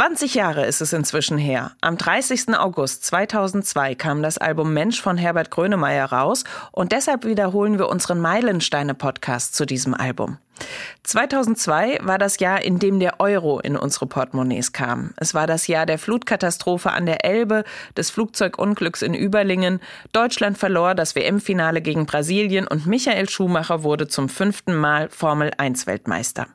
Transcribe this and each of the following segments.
20 Jahre ist es inzwischen her. Am 30. August 2002 kam das Album Mensch von Herbert Grönemeyer raus und deshalb wiederholen wir unseren Meilensteine-Podcast zu diesem Album. 2002 war das Jahr, in dem der Euro in unsere Portemonnaies kam. Es war das Jahr der Flutkatastrophe an der Elbe, des Flugzeugunglücks in Überlingen. Deutschland verlor das WM-Finale gegen Brasilien und Michael Schumacher wurde zum fünften Mal Formel-1-Weltmeister.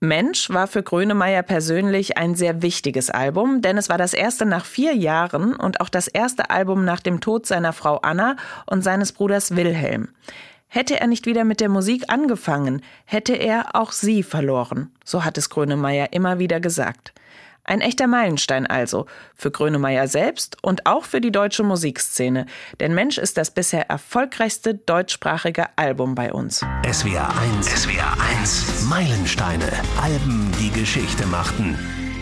Mensch war für Grönemeyer persönlich ein sehr wichtiges Album, denn es war das erste nach vier Jahren und auch das erste Album nach dem Tod seiner Frau Anna und seines Bruders Wilhelm. Hätte er nicht wieder mit der Musik angefangen, hätte er auch sie verloren, so hat es Grönemeyer immer wieder gesagt. Ein echter Meilenstein also für Grönemeyer selbst und auch für die deutsche Musikszene. Denn Mensch ist das bisher erfolgreichste deutschsprachige Album bei uns. SWR 1, SWR 1, Meilensteine, Alben, die Geschichte machten.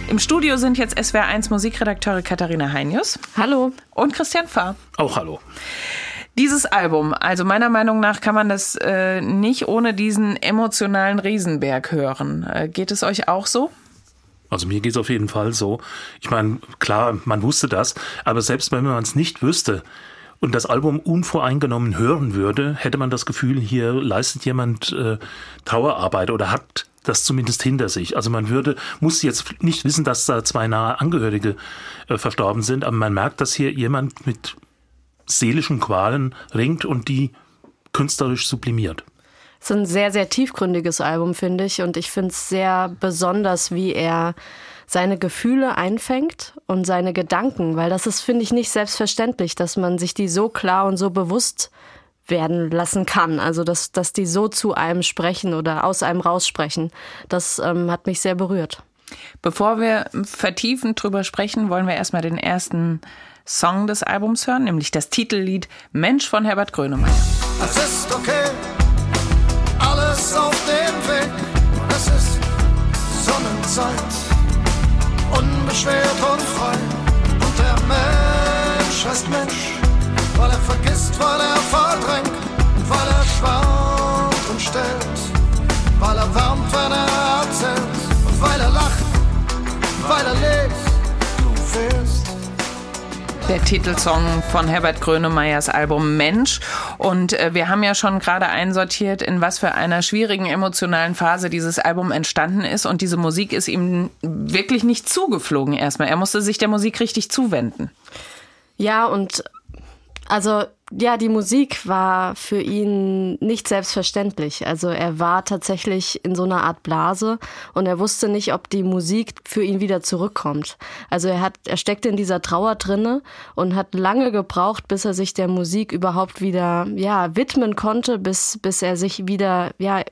Im Studio sind jetzt SWR 1 Musikredakteure Katharina Heinius. Hallo. Und Christian Fahr. Auch hallo. Dieses Album, also meiner Meinung nach kann man das äh, nicht ohne diesen emotionalen Riesenberg hören. Äh, geht es euch auch so? Also mir geht es auf jeden Fall so. Ich meine, klar, man wusste das, aber selbst wenn man es nicht wüsste und das Album unvoreingenommen hören würde, hätte man das Gefühl, hier leistet jemand äh, Trauerarbeit oder hat das zumindest hinter sich. Also man würde, muss jetzt nicht wissen, dass da zwei nahe Angehörige äh, verstorben sind, aber man merkt, dass hier jemand mit seelischen Qualen ringt und die künstlerisch sublimiert. Es ist ein sehr, sehr tiefgründiges Album, finde ich. Und ich finde es sehr besonders, wie er seine Gefühle einfängt und seine Gedanken, weil das ist, finde ich, nicht selbstverständlich, dass man sich die so klar und so bewusst werden lassen kann. Also, dass, dass die so zu einem sprechen oder aus einem raussprechen. Das ähm, hat mich sehr berührt. Bevor wir vertiefend drüber sprechen, wollen wir erstmal den ersten Song des Albums hören, nämlich das Titellied Mensch von Herbert Grönemeyer. Es ist okay unbeschwert und frei. Und der Mensch heißt Mensch, weil er vergisst, weil er verdrängt, weil er schwankt und stellt, weil er wärmt, wenn er erzählt, und weil er lacht, weil er lebt. Du fehlst der Titelsong von Herbert Grönemeyers Album Mensch. Und äh, wir haben ja schon gerade einsortiert, in was für einer schwierigen emotionalen Phase dieses Album entstanden ist. Und diese Musik ist ihm wirklich nicht zugeflogen erstmal. Er musste sich der Musik richtig zuwenden. Ja, und also ja, die Musik war für ihn nicht selbstverständlich. Also er war tatsächlich in so einer Art Blase und er wusste nicht, ob die Musik für ihn wieder zurückkommt. Also er hat, er steckte in dieser Trauer drinne und hat lange gebraucht, bis er sich der Musik überhaupt wieder, ja, widmen konnte, bis, bis er sich wieder, ja,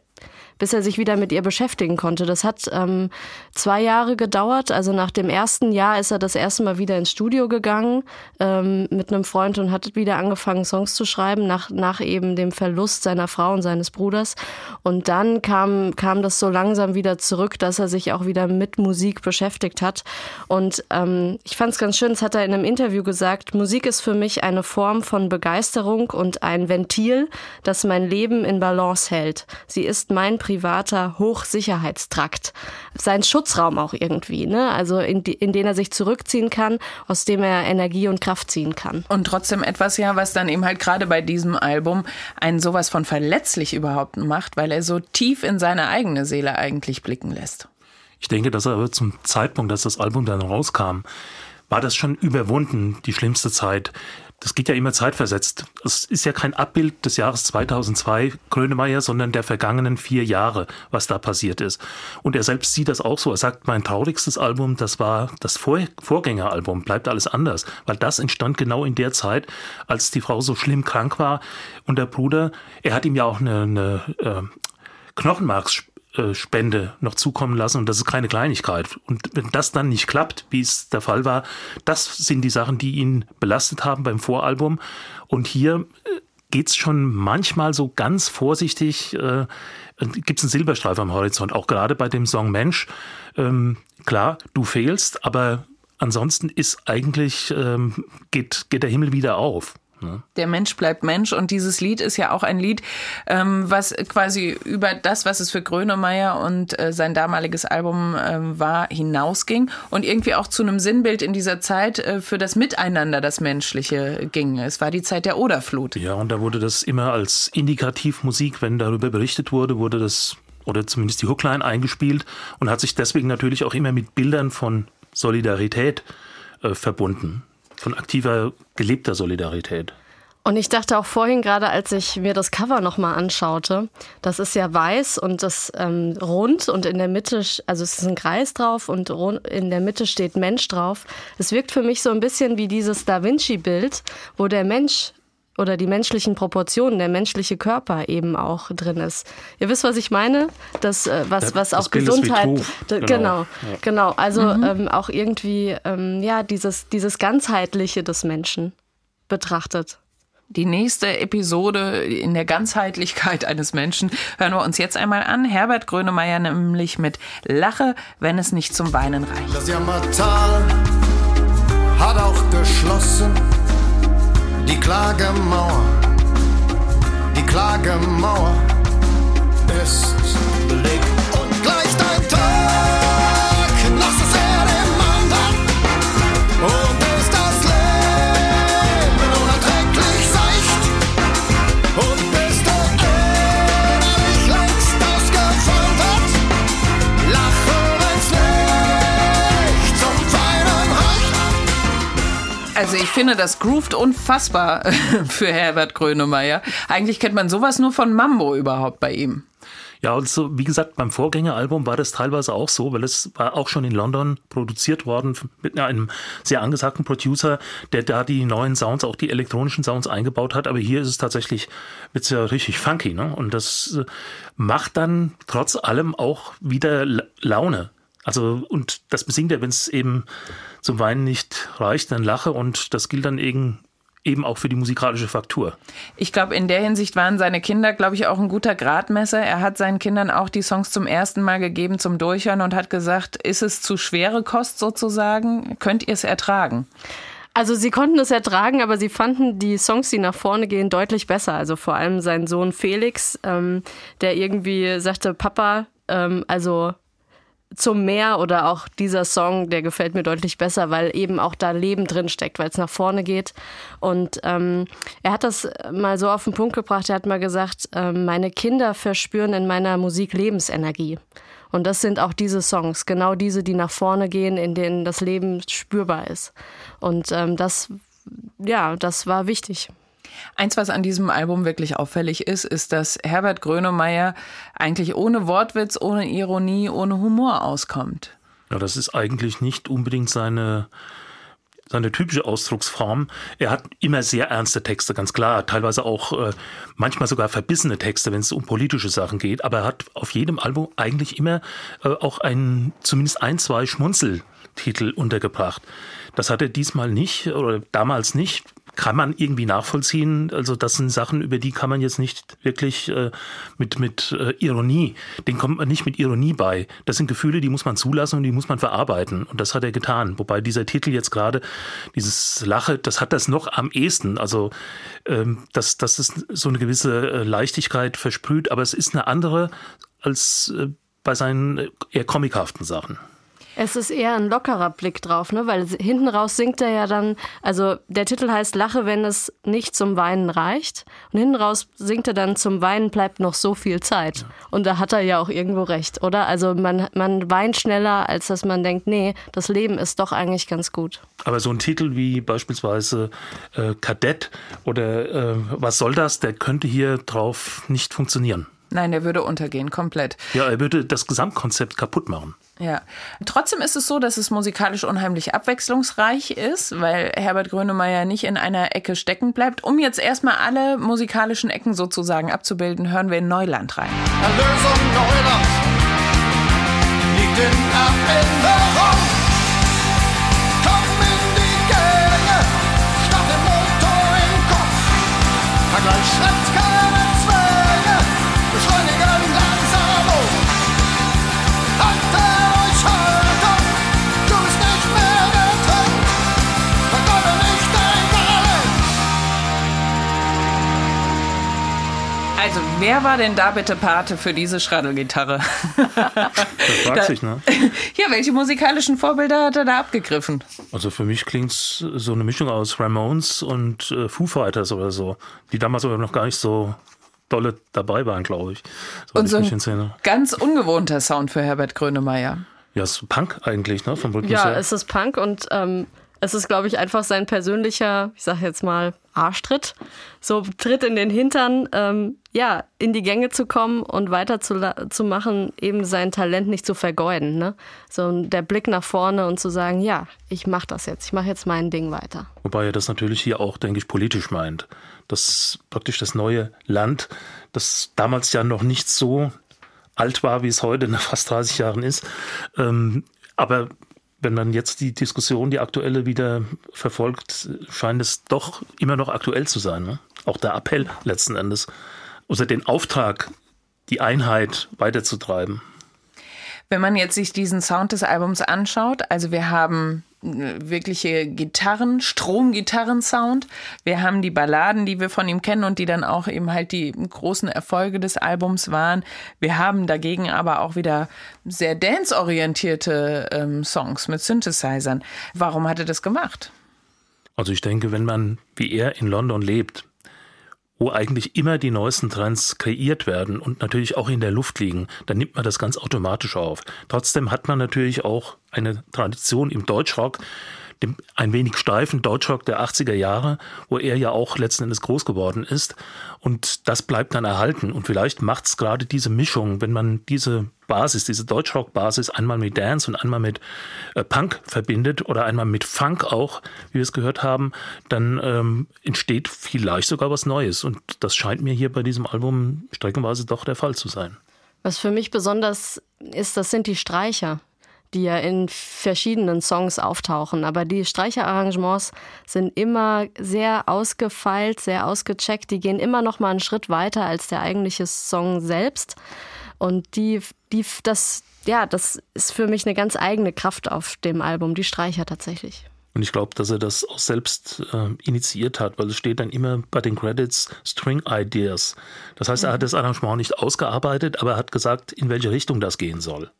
bis er sich wieder mit ihr beschäftigen konnte. Das hat ähm, zwei Jahre gedauert. Also nach dem ersten Jahr ist er das erste Mal wieder ins Studio gegangen ähm, mit einem Freund und hat wieder angefangen, Songs zu schreiben, nach, nach eben dem Verlust seiner Frau und seines Bruders. Und dann kam, kam das so langsam wieder zurück, dass er sich auch wieder mit Musik beschäftigt hat. Und ähm, ich fand es ganz schön, das hat er in einem Interview gesagt, Musik ist für mich eine Form von Begeisterung und ein Ventil, das mein Leben in Balance hält. Sie ist mein privater Hochsicherheitstrakt. Sein Schutzraum auch irgendwie, ne? Also in, die, in den er sich zurückziehen kann, aus dem er Energie und Kraft ziehen kann. Und trotzdem etwas ja, was dann eben halt gerade bei diesem Album einen sowas von verletzlich überhaupt macht, weil er so tief in seine eigene Seele eigentlich blicken lässt. Ich denke, dass er aber zum Zeitpunkt, dass das Album dann rauskam, war das schon überwunden, die schlimmste Zeit das geht ja immer zeitversetzt. Es ist ja kein Abbild des Jahres 2002 Grönemeyer, sondern der vergangenen vier Jahre, was da passiert ist. Und er selbst sieht das auch so. Er sagt, mein traurigstes Album, das war das Vor Vorgängeralbum, bleibt alles anders, weil das entstand genau in der Zeit, als die Frau so schlimm krank war und der Bruder, er hat ihm ja auch eine, eine äh, Knochenmarks Spende noch zukommen lassen und das ist keine Kleinigkeit. Und wenn das dann nicht klappt, wie es der Fall war, das sind die Sachen, die ihn belastet haben beim Voralbum. Und hier äh, geht's schon manchmal so ganz vorsichtig, äh, gibt es einen Silberstreif am Horizont, auch gerade bei dem Song Mensch. Ähm, klar, du fehlst, aber ansonsten ist eigentlich, ähm, geht, geht der Himmel wieder auf. Ne? Der Mensch bleibt Mensch und dieses Lied ist ja auch ein Lied, ähm, was quasi über das, was es für Grönemeyer und äh, sein damaliges Album äh, war, hinausging und irgendwie auch zu einem Sinnbild in dieser Zeit äh, für das Miteinander, das Menschliche ging. Es war die Zeit der Oderflut. Ja, und da wurde das immer als Indikativmusik, wenn darüber berichtet wurde, wurde das oder zumindest die Hookline eingespielt und hat sich deswegen natürlich auch immer mit Bildern von Solidarität äh, verbunden von aktiver, gelebter Solidarität. Und ich dachte auch vorhin gerade, als ich mir das Cover nochmal anschaute, das ist ja weiß und das ähm, rund und in der Mitte, also es ist ein Kreis drauf und in der Mitte steht Mensch drauf. Es wirkt für mich so ein bisschen wie dieses Da Vinci-Bild, wo der Mensch oder die menschlichen Proportionen, der menschliche Körper eben auch drin ist. Ihr wisst, was ich meine? Das, äh, was, was das auch Gesundheit. Genau, genau, ja. genau. Also mhm. ähm, auch irgendwie ähm, ja dieses, dieses ganzheitliche des Menschen betrachtet. Die nächste Episode in der Ganzheitlichkeit eines Menschen hören wir uns jetzt einmal an. Herbert Grönemeyer nämlich mit Lache, wenn es nicht zum Weinen reicht. Das Jammertal hat auch geschlossen die Klagemauer, die Klagemauer ist Also ich finde, das groovt unfassbar für Herbert Grönemeyer. Eigentlich kennt man sowas nur von Mambo überhaupt bei ihm. Ja, und so, wie gesagt, beim Vorgängeralbum war das teilweise auch so, weil es war auch schon in London produziert worden mit einem sehr angesagten Producer, der da die neuen Sounds, auch die elektronischen Sounds eingebaut hat. Aber hier ist es tatsächlich, wird's ja richtig funky, ne? Und das äh, macht dann trotz allem auch wieder La- Laune. Also, und das besingt er, wenn es eben zum Weinen nicht reicht, dann lache und das gilt dann eben, eben auch für die musikalische Faktur. Ich glaube, in der Hinsicht waren seine Kinder, glaube ich, auch ein guter Gradmesser. Er hat seinen Kindern auch die Songs zum ersten Mal gegeben zum Durchhören und hat gesagt, ist es zu schwere Kost sozusagen? Könnt ihr es ertragen? Also sie konnten es ertragen, aber sie fanden die Songs, die nach vorne gehen, deutlich besser. Also vor allem sein Sohn Felix, ähm, der irgendwie sagte, Papa, ähm, also zum Meer oder auch dieser Song, der gefällt mir deutlich besser, weil eben auch da Leben drin steckt, weil es nach vorne geht. Und ähm, er hat das mal so auf den Punkt gebracht, er hat mal gesagt, ähm, meine Kinder verspüren in meiner Musik Lebensenergie. Und das sind auch diese Songs, genau diese, die nach vorne gehen, in denen das Leben spürbar ist. Und ähm, das, ja, das war wichtig. Eins, was an diesem Album wirklich auffällig ist, ist, dass Herbert Grönemeyer eigentlich ohne Wortwitz, ohne Ironie, ohne Humor auskommt. Ja, das ist eigentlich nicht unbedingt seine, seine typische Ausdrucksform. Er hat immer sehr ernste Texte, ganz klar. Teilweise auch äh, manchmal sogar verbissene Texte, wenn es um politische Sachen geht. Aber er hat auf jedem Album eigentlich immer äh, auch ein, zumindest ein, zwei Schmunzeltitel untergebracht. Das hat er diesmal nicht oder damals nicht kann man irgendwie nachvollziehen. Also das sind Sachen, über die kann man jetzt nicht wirklich äh, mit, mit äh, Ironie, den kommt man nicht mit Ironie bei. Das sind Gefühle, die muss man zulassen und die muss man verarbeiten. Und das hat er getan. Wobei dieser Titel jetzt gerade, dieses Lache, das hat das noch am ehesten. Also ähm, das, das ist so eine gewisse äh, Leichtigkeit versprüht, aber es ist eine andere als äh, bei seinen äh, eher comichaften Sachen. Es ist eher ein lockerer Blick drauf, ne? weil hinten raus singt er ja dann, also der Titel heißt Lache, wenn es nicht zum Weinen reicht. Und hinten raus singt er dann, zum Weinen bleibt noch so viel Zeit. Und da hat er ja auch irgendwo recht, oder? Also man, man weint schneller, als dass man denkt, nee, das Leben ist doch eigentlich ganz gut. Aber so ein Titel wie beispielsweise äh, Kadett oder äh, Was soll das, der könnte hier drauf nicht funktionieren. Nein, der würde untergehen, komplett. Ja, er würde das Gesamtkonzept kaputt machen. Ja. Trotzdem ist es so, dass es musikalisch unheimlich abwechslungsreich ist, weil Herbert Grönemeyer nicht in einer Ecke stecken bleibt. Um jetzt erstmal alle musikalischen Ecken sozusagen abzubilden, hören wir in Neuland rein. Erlösung Neuland liegt in Erinnerung. Komm in die Gänge, statt dem Motor im Kopf. Vergleich schleppt Wer war denn da bitte Pate für diese Schraddelgitarre? Das fragt sich, ne? Ja, welche musikalischen Vorbilder hat er da abgegriffen? Also für mich klingt es so eine Mischung aus Ramones und äh, Foo Fighters oder so, die damals aber noch gar nicht so dolle dabei waren, glaube ich. Und so ein ganz ungewohnter Sound für Herbert Grönemeyer. Ja, es ist Punk eigentlich, ne? Vom Rhythmus Ja, her. es ist Punk und ähm, es ist, glaube ich, einfach sein persönlicher, ich sage jetzt mal, Arschtritt. So Tritt in den Hintern, ähm, ja, in die Gänge zu kommen und weiter zu, la- zu machen, eben sein Talent nicht zu vergeuden. Ne? So der Blick nach vorne und zu sagen, ja, ich mache das jetzt, ich mache jetzt mein Ding weiter. Wobei er das natürlich hier auch, denke ich, politisch meint. Das praktisch das neue Land, das damals ja noch nicht so alt war, wie es heute nach fast 30 Jahren ist. Ähm, aber wenn man jetzt die Diskussion, die aktuelle wieder verfolgt, scheint es doch immer noch aktuell zu sein. Ne? Auch der Appell letzten Endes. Oder den Auftrag, die Einheit weiterzutreiben. Wenn man jetzt sich diesen Sound des Albums anschaut, also wir haben wirkliche Gitarren, Stromgitarren-Sound. Wir haben die Balladen, die wir von ihm kennen und die dann auch eben halt die großen Erfolge des Albums waren. Wir haben dagegen aber auch wieder sehr dance-orientierte ähm, Songs mit Synthesizern. Warum hat er das gemacht? Also ich denke, wenn man wie er in London lebt, wo eigentlich immer die neuesten Trends kreiert werden und natürlich auch in der Luft liegen, dann nimmt man das ganz automatisch auf. Trotzdem hat man natürlich auch eine Tradition im Deutschrock, dem ein wenig steifen Deutschrock der 80er Jahre, wo er ja auch letzten Endes groß geworden ist. Und das bleibt dann erhalten. Und vielleicht macht es gerade diese Mischung, wenn man diese Basis, diese Deutschrock-Basis einmal mit Dance und einmal mit äh, Punk verbindet oder einmal mit Funk auch, wie wir es gehört haben, dann ähm, entsteht vielleicht sogar was Neues. Und das scheint mir hier bei diesem Album streckenweise doch der Fall zu sein. Was für mich besonders ist, das sind die Streicher, die ja in verschiedenen Songs auftauchen. Aber die Streicherarrangements sind immer sehr ausgefeilt, sehr ausgecheckt. Die gehen immer noch mal einen Schritt weiter als der eigentliche Song selbst. Und die, die, das, ja, das ist für mich eine ganz eigene Kraft auf dem Album, die Streicher tatsächlich. Und ich glaube, dass er das auch selbst äh, initiiert hat, weil es steht dann immer bei den Credits String Ideas. Das heißt, er hat das Arrangement nicht ausgearbeitet, aber er hat gesagt, in welche Richtung das gehen soll.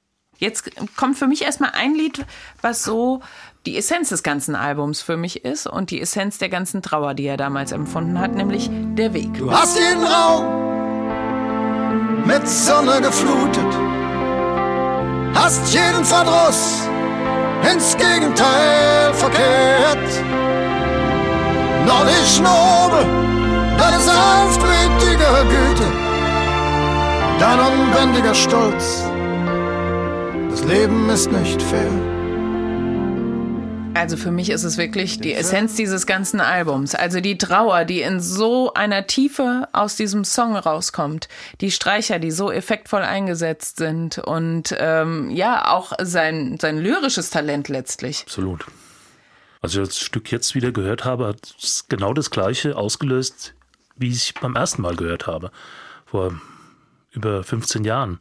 Jetzt kommt für mich erstmal ein Lied, was so die Essenz des ganzen Albums für mich ist und die Essenz der ganzen Trauer, die er damals empfunden hat, nämlich der Weg. Du hast jeden Raum mit Sonne geflutet, hast jeden Verdruss ins Gegenteil verkehrt. Nordisch nobel, deine sanftmütige Güte, dein unbändiger Stolz. Das Leben ist nicht fair. Also für mich ist es wirklich die Essenz dieses ganzen Albums. Also die Trauer, die in so einer Tiefe aus diesem Song rauskommt. Die Streicher, die so effektvoll eingesetzt sind. Und ähm, ja, auch sein, sein lyrisches Talent letztlich. Absolut. Als ich das Stück jetzt wieder gehört habe, hat es genau das Gleiche ausgelöst, wie ich beim ersten Mal gehört habe. Vor über 15 Jahren.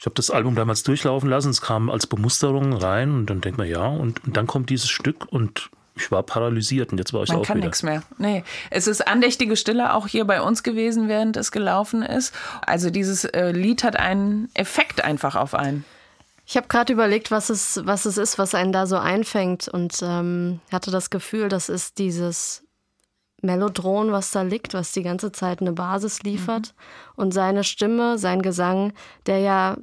Ich habe das Album damals durchlaufen lassen, es kam als Bemusterung rein und dann denkt man, ja, und, und dann kommt dieses Stück und ich war paralysiert und jetzt war ich Man auch kann wieder. nichts mehr. Nee, es ist andächtige Stille auch hier bei uns gewesen, während es gelaufen ist. Also dieses äh, Lied hat einen Effekt einfach auf einen. Ich habe gerade überlegt, was es, was es ist, was einen da so einfängt und ähm, hatte das Gefühl, das ist dieses Melodron, was da liegt, was die ganze Zeit eine Basis liefert und seine Stimme, sein Gesang, der ja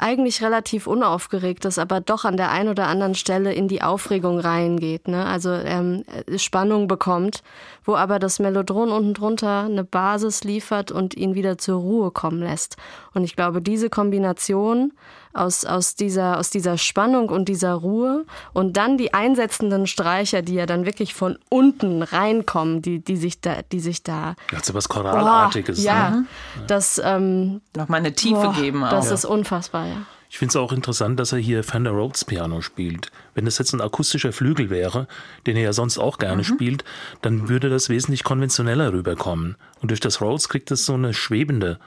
eigentlich relativ unaufgeregt ist, aber doch an der einen oder anderen Stelle in die Aufregung reingeht, ne? also ähm, Spannung bekommt, wo aber das Melodron unten drunter eine Basis liefert und ihn wieder zur Ruhe kommen lässt. Und ich glaube, diese Kombination aus, aus, dieser, aus dieser Spannung und dieser Ruhe und dann die einsetzenden Streicher, die ja dann wirklich von unten reinkommen, die, die sich da, die sich da Hat so was Choralartiges. Boah, ja, Ne? das, ähm, Nochmal eine Tiefe boah, geben auch. das ist unfassbar, ja. Ich finde es auch interessant, dass er hier Fender Rhodes Piano spielt. Wenn das jetzt ein akustischer Flügel wäre, den er ja sonst auch gerne spielt, dann würde das wesentlich konventioneller rüberkommen. Und durch das Rhodes kriegt es so eine schwebende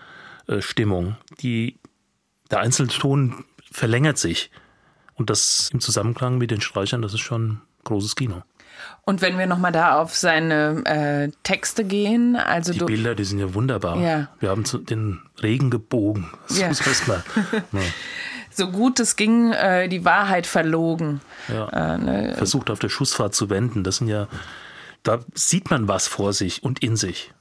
äh, Stimmung, die der einzelne Ton verlängert sich. Und das im Zusammenklang mit den Streichern, das ist schon großes Kino. Und wenn wir nochmal da auf seine äh, Texte gehen, also Die Bilder, die sind ja wunderbar. Ja. Wir haben zu, den Regen gebogen. Das Ja. muss mal. Ja. so gut es ging, äh, die Wahrheit verlogen. Ja. Äh, ne? Versucht auf der Schussfahrt zu wenden. Das sind ja, da sieht man was vor sich und in sich.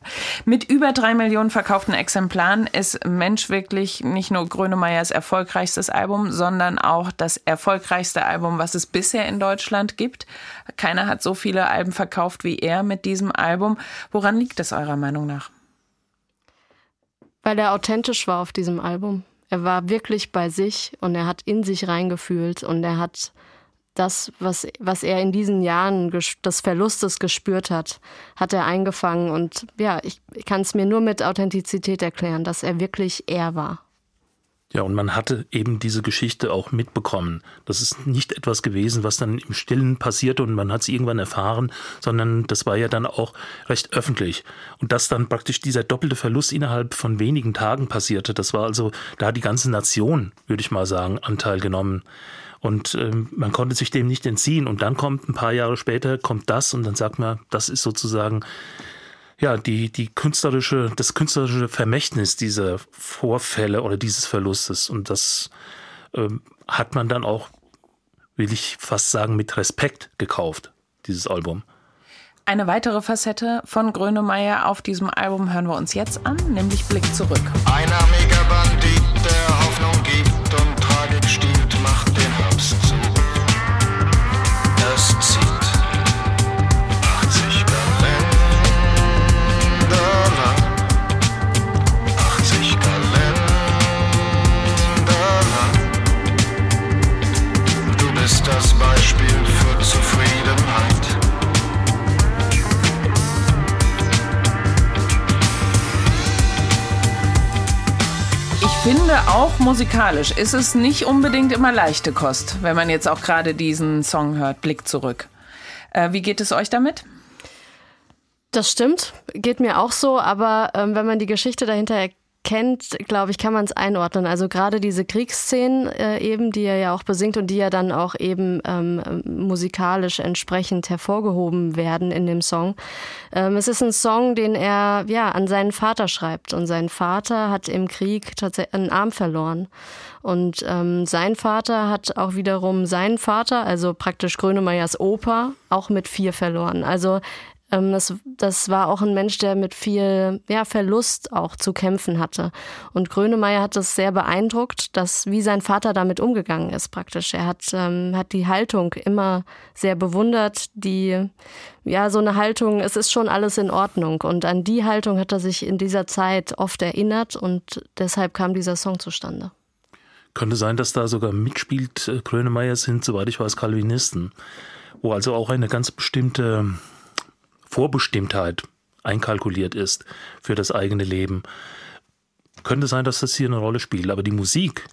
Mit über drei Millionen verkauften Exemplaren ist Mensch wirklich nicht nur Grönemeyers erfolgreichstes Album, sondern auch das erfolgreichste Album, was es bisher in Deutschland gibt. Keiner hat so viele Alben verkauft wie er mit diesem Album. Woran liegt es eurer Meinung nach? Weil er authentisch war auf diesem Album. Er war wirklich bei sich und er hat in sich reingefühlt und er hat das, was, was er in diesen Jahren des Verlustes gespürt hat, hat er eingefangen. Und ja, ich, ich kann es mir nur mit Authentizität erklären, dass er wirklich er war. Ja, und man hatte eben diese Geschichte auch mitbekommen. Das ist nicht etwas gewesen, was dann im Stillen passierte und man hat es irgendwann erfahren, sondern das war ja dann auch recht öffentlich. Und dass dann praktisch dieser doppelte Verlust innerhalb von wenigen Tagen passierte, das war also, da hat die ganze Nation, würde ich mal sagen, Anteil genommen. Und ähm, man konnte sich dem nicht entziehen. Und dann kommt ein paar Jahre später, kommt das und dann sagt man, das ist sozusagen ja, die, die künstlerische, das künstlerische Vermächtnis dieser Vorfälle oder dieses Verlustes. Und das ähm, hat man dann auch, will ich fast sagen, mit Respekt gekauft, dieses Album. Eine weitere Facette von Grönemeyer auf diesem Album hören wir uns jetzt an, nämlich Blick zurück. Ein armiger auch musikalisch ist es nicht unbedingt immer leichte Kost, wenn man jetzt auch gerade diesen Song hört, Blick zurück. Äh, wie geht es euch damit? Das stimmt, geht mir auch so, aber ähm, wenn man die Geschichte dahinter erkennt, glaube ich, kann man es einordnen. Also gerade diese Kriegsszenen äh, eben, die er ja auch besingt und die ja dann auch eben ähm, musikalisch entsprechend hervorgehoben werden in dem Song. Ähm, es ist ein Song, den er ja an seinen Vater schreibt und sein Vater hat im Krieg tatsächlich einen Arm verloren. Und ähm, sein Vater hat auch wiederum seinen Vater, also praktisch Grönemeyers Opa, auch mit vier verloren. Also das, das war auch ein Mensch, der mit viel ja, Verlust auch zu kämpfen hatte. Und Grönemeyer hat das sehr beeindruckt, dass wie sein Vater damit umgegangen ist praktisch. Er hat, ähm, hat die Haltung immer sehr bewundert, die, ja, so eine Haltung, es ist schon alles in Ordnung. Und an die Haltung hat er sich in dieser Zeit oft erinnert und deshalb kam dieser Song zustande. Könnte sein, dass da sogar mitspielt, äh, Grönemeyer sind, soweit ich weiß, Calvinisten, wo also auch eine ganz bestimmte Vorbestimmtheit einkalkuliert ist für das eigene Leben. Könnte sein, dass das hier eine Rolle spielt, aber die Musik,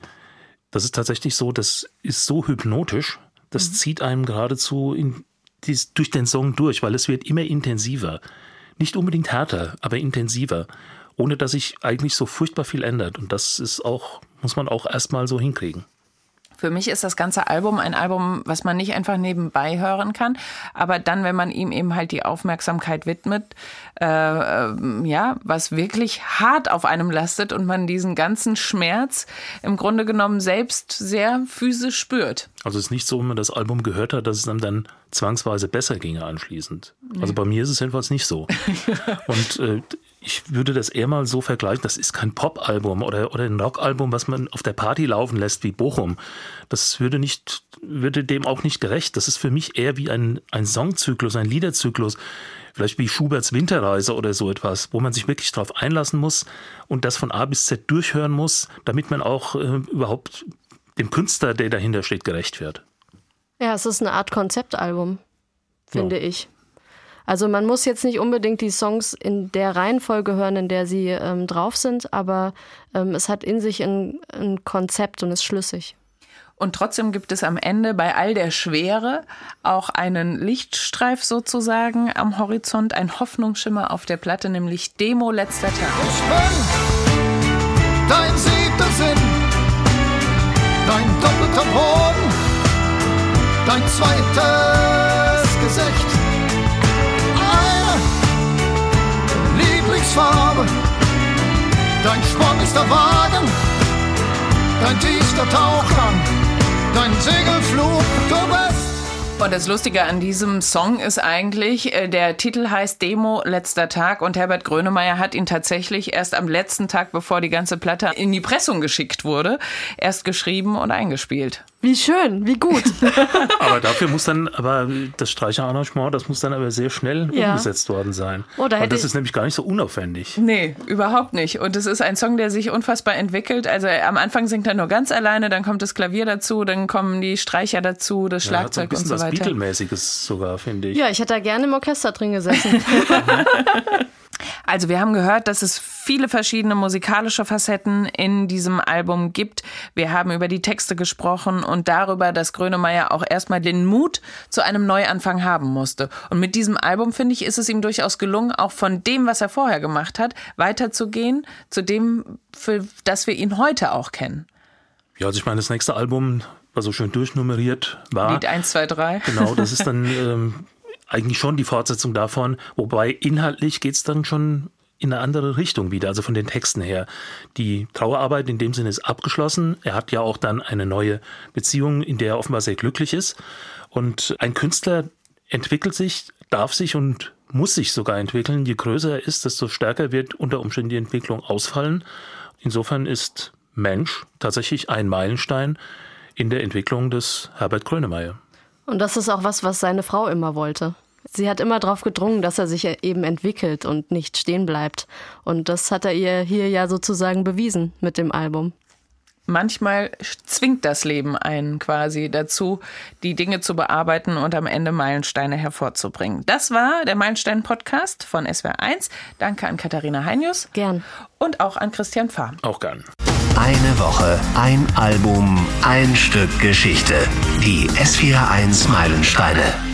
das ist tatsächlich so, das ist so hypnotisch, das zieht einem geradezu in dies, durch den Song durch, weil es wird immer intensiver. Nicht unbedingt härter, aber intensiver, ohne dass sich eigentlich so furchtbar viel ändert. Und das ist auch, muss man auch erstmal so hinkriegen. Für mich ist das ganze Album ein Album, was man nicht einfach nebenbei hören kann, aber dann, wenn man ihm eben halt die Aufmerksamkeit widmet, äh, äh, ja, was wirklich hart auf einem lastet und man diesen ganzen Schmerz im Grunde genommen selbst sehr physisch spürt. Also es ist nicht so, wenn man das Album gehört hat, dass es einem dann zwangsweise besser ginge anschließend. Also bei mir ist es jedenfalls nicht so. Und äh, ich würde das eher mal so vergleichen, das ist kein Pop-Album oder, oder ein Rock-Album, was man auf der Party laufen lässt wie Bochum. Das würde nicht, würde dem auch nicht gerecht. Das ist für mich eher wie ein, ein Songzyklus, ein Liederzyklus. Vielleicht wie Schuberts Winterreise oder so etwas, wo man sich wirklich darauf einlassen muss und das von A bis Z durchhören muss, damit man auch äh, überhaupt dem Künstler, der dahinter steht, gerecht wird. Ja, es ist eine Art Konzeptalbum, finde ich. Also man muss jetzt nicht unbedingt die Songs in der Reihenfolge hören, in der sie ähm, drauf sind, aber ähm, es hat in sich ein, ein Konzept und ist schlüssig. Und trotzdem gibt es am Ende bei all der Schwere auch einen Lichtstreif sozusagen am Horizont, ein Hoffnungsschimmer auf der Platte, nämlich Demo letzter Tag. Ich bin dein siebter Sinn, dein doppelter Boden, dein zweites Gesicht. Frühlingsfarbe. Dein Sporn ist der Wagen, dein tiefster Tauchgang, dein Segelflug, du bist und das Lustige an diesem Song ist eigentlich, äh, der Titel heißt Demo letzter Tag und Herbert Grönemeyer hat ihn tatsächlich erst am letzten Tag, bevor die ganze Platte in die Pressung geschickt wurde, erst geschrieben und eingespielt. Wie schön, wie gut. aber dafür muss dann, aber das Streicherarrangement, das muss dann aber sehr schnell ja. umgesetzt worden sein. Oh, da und das ist nämlich gar nicht so unaufwendig. Nee, überhaupt nicht. Und es ist ein Song, der sich unfassbar entwickelt. Also am Anfang singt er nur ganz alleine, dann kommt das Klavier dazu, dann kommen die Streicher dazu, das Schlagzeug ja, so und so weiter. Beatle-mäßiges sogar, finde ich. Ja, ich hätte da gerne im Orchester drin gesessen. Also wir haben gehört, dass es viele verschiedene musikalische Facetten in diesem Album gibt. Wir haben über die Texte gesprochen und darüber, dass Grönemeyer auch erstmal den Mut zu einem Neuanfang haben musste. Und mit diesem Album, finde ich, ist es ihm durchaus gelungen, auch von dem, was er vorher gemacht hat, weiterzugehen zu dem, für das wir ihn heute auch kennen. Ja, also ich meine, das nächste Album war so schön durchnummeriert war. Lied 1, 2, 3. Genau, das ist dann ähm, eigentlich schon die Fortsetzung davon, wobei inhaltlich geht es dann schon in eine andere Richtung wieder, also von den Texten her. Die Trauerarbeit in dem Sinne ist abgeschlossen. Er hat ja auch dann eine neue Beziehung, in der er offenbar sehr glücklich ist. Und ein Künstler entwickelt sich, darf sich und muss sich sogar entwickeln. Je größer er ist, desto stärker wird unter Umständen die Entwicklung ausfallen. Insofern ist Mensch tatsächlich ein Meilenstein in der Entwicklung des Herbert Grönemeyer. Und das ist auch was, was seine Frau immer wollte. Sie hat immer darauf gedrungen, dass er sich eben entwickelt und nicht stehen bleibt. Und das hat er ihr hier ja sozusagen bewiesen mit dem Album. Manchmal zwingt das Leben einen quasi dazu, die Dinge zu bearbeiten und am Ende Meilensteine hervorzubringen. Das war der Meilenstein-Podcast von SWR1. Danke an Katharina Heinius. Gern. Und auch an Christian Fahr. Auch gern. Eine Woche, ein Album, ein Stück Geschichte. Die S41 Meilensteine.